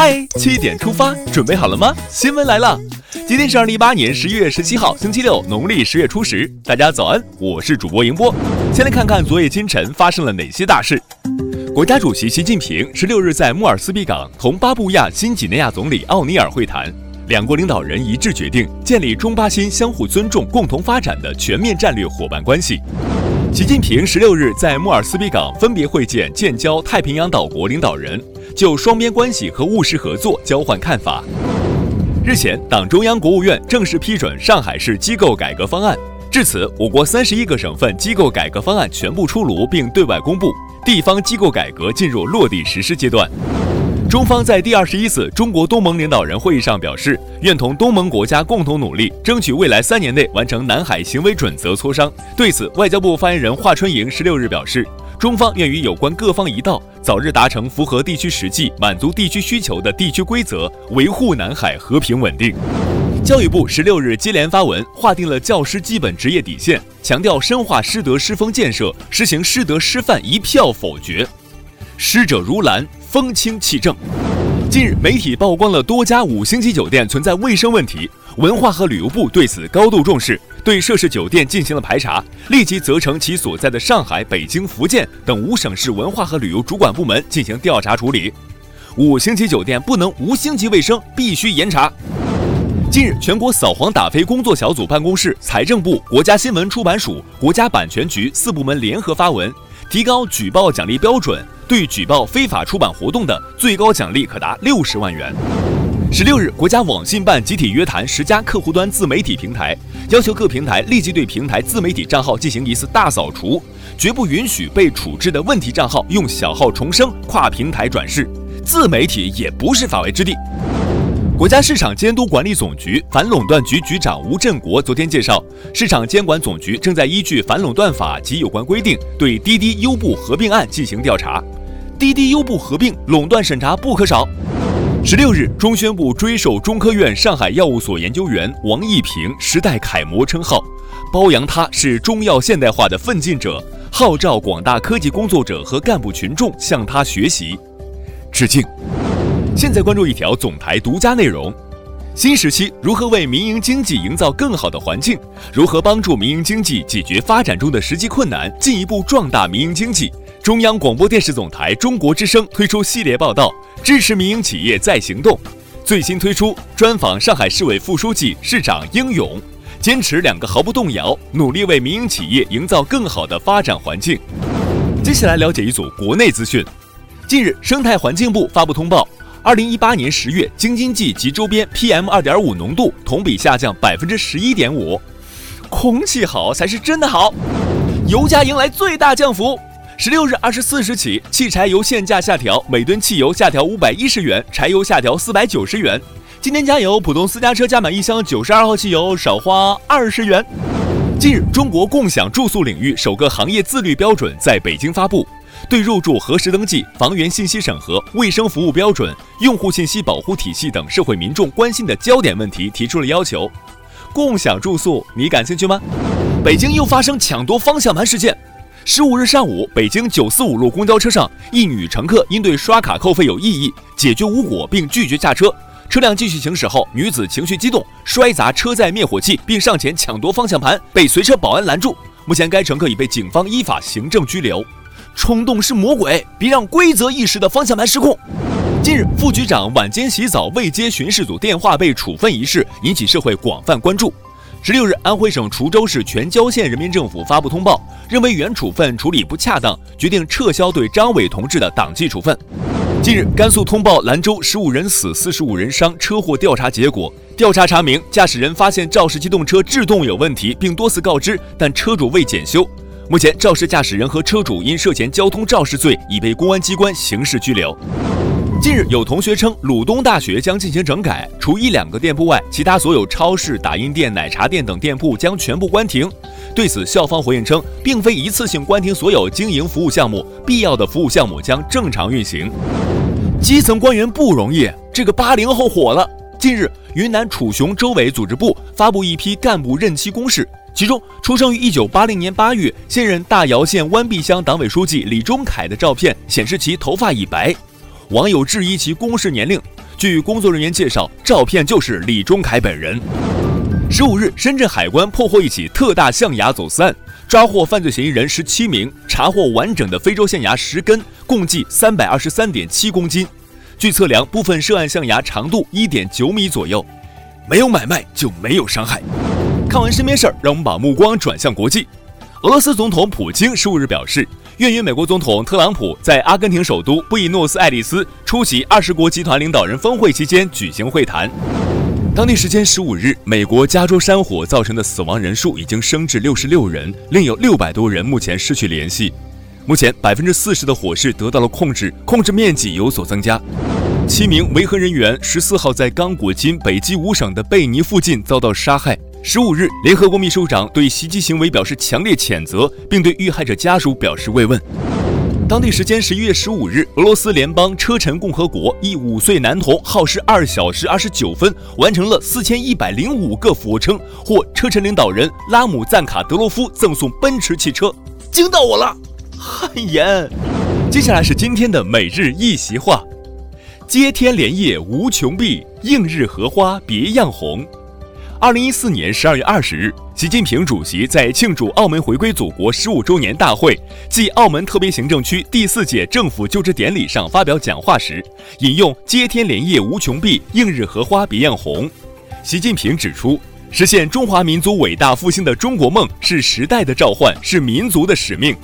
嗨，七点出发，准备好了吗？新闻来了，今天是二零一八年十一月十七号，星期六，农历十月初十。大家早安，我是主播迎波。先来看看昨夜今晨发生了哪些大事。国家主席习近平十六日在莫尔斯比港同巴布亚新几内亚总理奥尼尔会谈，两国领导人一致决定建立中巴新相互尊重、共同发展的全面战略伙伴关系。习近平十六日在莫尔斯比港分别会见建交太平洋岛国领导人。就双边关系和务实合作交换看法。日前，党中央、国务院正式批准上海市机构改革方案。至此，我国三十一个省份机构改革方案全部出炉并对外公布，地方机构改革进入落地实施阶段。中方在第二十一次中国东盟领导人会议上表示，愿同东盟国家共同努力，争取未来三年内完成南海行为准则磋商。对此，外交部发言人华春莹十六日表示。中方愿与有关各方一道，早日达成符合地区实际、满足地区需求的地区规则，维护南海和平稳定。教育部十六日接连发文，划定了教师基本职业底线，强调深化师德师风建设，实行师德师范一票否决。师者如兰，风清气正。近日，媒体曝光了多家五星级酒店存在卫生问题，文化和旅游部对此高度重视。对涉事酒店进行了排查，立即责成其所在的上海、北京、福建等五省市文化和旅游主管部门进行调查处理。五星级酒店不能无星级卫生，必须严查。近日，全国扫黄打非工作小组办公室、财政部、国家新闻出版署、国家版权局四部门联合发文，提高举报奖励标准，对举报非法出版活动的最高奖励可达六十万元。十六日，国家网信办集体约谈十家客户端自媒体平台，要求各平台立即对平台自媒体账号进行一次大扫除，绝不允许被处置的问题账号用小号重生、跨平台转世。自媒体也不是法外之地。国家市场监督管理总局反垄断局局长吴振国昨天介绍，市场监管总局正在依据反垄断法及有关规定，对滴滴优步合并案进行调查。滴滴优步合并，垄断审查不可少。十六日，中宣部追授中科院上海药物所研究员王一平“时代楷模”称号，褒扬他是中药现代化的奋进者，号召广大科技工作者和干部群众向他学习，致敬。现在关注一条总台独家内容：新时期如何为民营经济营造更好的环境？如何帮助民营经济解决发展中的实际困难，进一步壮大民营经济？中央广播电视总台中国之声推出系列报道，支持民营企业再行动。最新推出专访上海市委副书记、市长英勇，坚持两个毫不动摇，努力为民营企业营造更好的发展环境。接下来了解一组国内资讯。近日，生态环境部发布通报，二零一八年十月，京津冀及周边 PM 二点五浓度同比下降百分之十一点五。空气好才是真的好，油价迎来最大降幅。十六日二十四时起，汽柴油限价下调，每吨汽油下调五百一十元，柴油下调四百九十元。今天加油，普通私家车加满一箱九十二号汽油少花二十元。近日，中国共享住宿领域首个行业自律标准在北京发布，对入住核实登记、房源信息审核、卫生服务标准、用户信息保护体系等社会民众关心的焦点问题提出了要求。共享住宿，你感兴趣吗？北京又发生抢夺方向盘事件。十五日上午，北京九四五路公交车上，一女乘客因对刷卡扣费有异议，解决无果，并拒绝下车。车辆继续行驶后，女子情绪激动，摔砸车载灭火器，并上前抢夺方向盘，被随车保安拦住。目前，该乘客已被警方依法行政拘留。冲动是魔鬼，别让规则意识的方向盘失控。近日，副局长晚间洗澡未接巡视组电话被处分一事引起社会广泛关注。十六日，安徽省滁州市全椒县人民政府发布通报，认为原处分处理不恰当，决定撤销对张伟同志的党纪处分。近日，甘肃通报兰州十五人死、四十五人伤车祸调查结果，调查查明，驾驶人发现肇事机动车制动有问题，并多次告知，但车主未检修。目前，肇事驾驶人和车主因涉嫌交通肇事罪，已被公安机关刑事拘留。近日，有同学称鲁东大学将进行整改，除一两个店铺外，其他所有超市、打印店、奶茶店等店铺将全部关停。对此，校方回应称，并非一次性关停所有经营服务项目，必要的服务项目将正常运行。基层官员不容易，这个八零后火了。近日，云南楚雄州委组织部发布一批干部任期公示，其中出生于一九八零年八月、现任大姚县湾碧乡党委书记李忠凯的照片显示其头发已白。网友质疑其公示年龄，据工作人员介绍，照片就是李忠凯本人。十五日，深圳海关破获一起特大象牙走私案，抓获犯罪嫌疑人十七名，查获完整的非洲象牙十根，共计三百二十三点七公斤。据测量，部分涉案象牙长度一点九米左右。没有买卖就没有伤害。看完身边事儿，让我们把目光转向国际。俄罗斯总统普京十五日表示。愿与美国总统特朗普在阿根廷首都布宜诺斯艾利斯出席二十国集团领导人峰会期间举行会谈。当地时间十五日，美国加州山火造成的死亡人数已经升至六十六人，另有六百多人目前失去联系。目前百分之四十的火势得到了控制，控制面积有所增加。七名维和人员十四号在刚果金北基五省的贝尼附近遭到杀害。十五日，联合国秘书长对袭击行为表示强烈谴责，并对遇害者家属表示慰问。当地时间十一月十五日，俄罗斯联邦车臣共和国一五岁男童耗时二小时二十九分，完成了四千一百零五个俯卧撑，获车臣领导人拉姆赞卡德罗夫赠送奔驰汽车，惊到我了，汗颜。接下来是今天的每日一席话：接天莲叶无穷碧，映日荷花别样红。二零一四年十二月二十日，习近平主席在庆祝澳门回归祖国十五周年大会暨澳门特别行政区第四届政府就职典礼上发表讲话时，引用“接天莲叶无穷碧，映日荷花别样红”。习近平指出，实现中华民族伟大复兴的中国梦是时代的召唤，是民族的使命。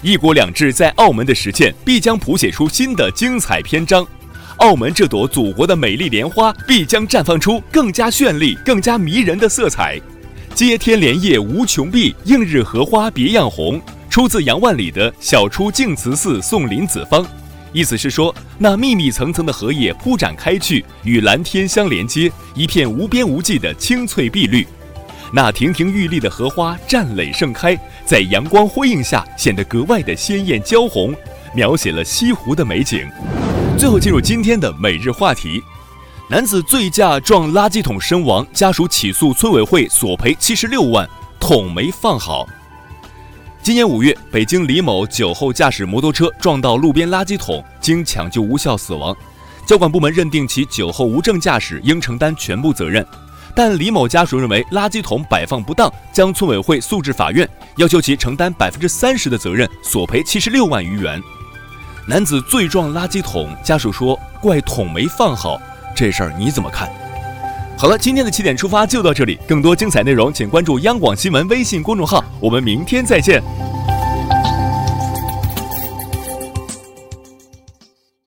一国两制在澳门的实践，必将谱写出新的精彩篇章。澳门这朵祖国的美丽莲花必将绽放出更加绚丽、更加迷人的色彩。接天莲叶无穷碧，映日荷花别样红，出自杨万里的《晓出净慈寺送林子方》，意思是说，那密密层层的荷叶铺展开去，与蓝天相连接，一片无边无际的青翠碧绿。那亭亭玉立的荷花绽蕾盛开，在阳光辉映下显得格外的鲜艳娇红，描写了西湖的美景。最后进入今天的每日话题：男子醉驾撞垃圾桶身亡，家属起诉村委会索赔七十六万，桶没放好。今年五月，北京李某酒后驾驶摩托车撞到路边垃圾桶，经抢救无效死亡。交管部门认定其酒后无证驾驶，应承担全部责任。但李某家属认为垃圾桶摆放不当，将村委会诉至法院，要求其承担百分之三十的责任，索赔七十六万余元。男子醉撞垃圾桶，家属说怪桶没放好，这事儿你怎么看？好了，今天的起点出发就到这里，更多精彩内容请关注央广新闻微信公众号，我们明天再见。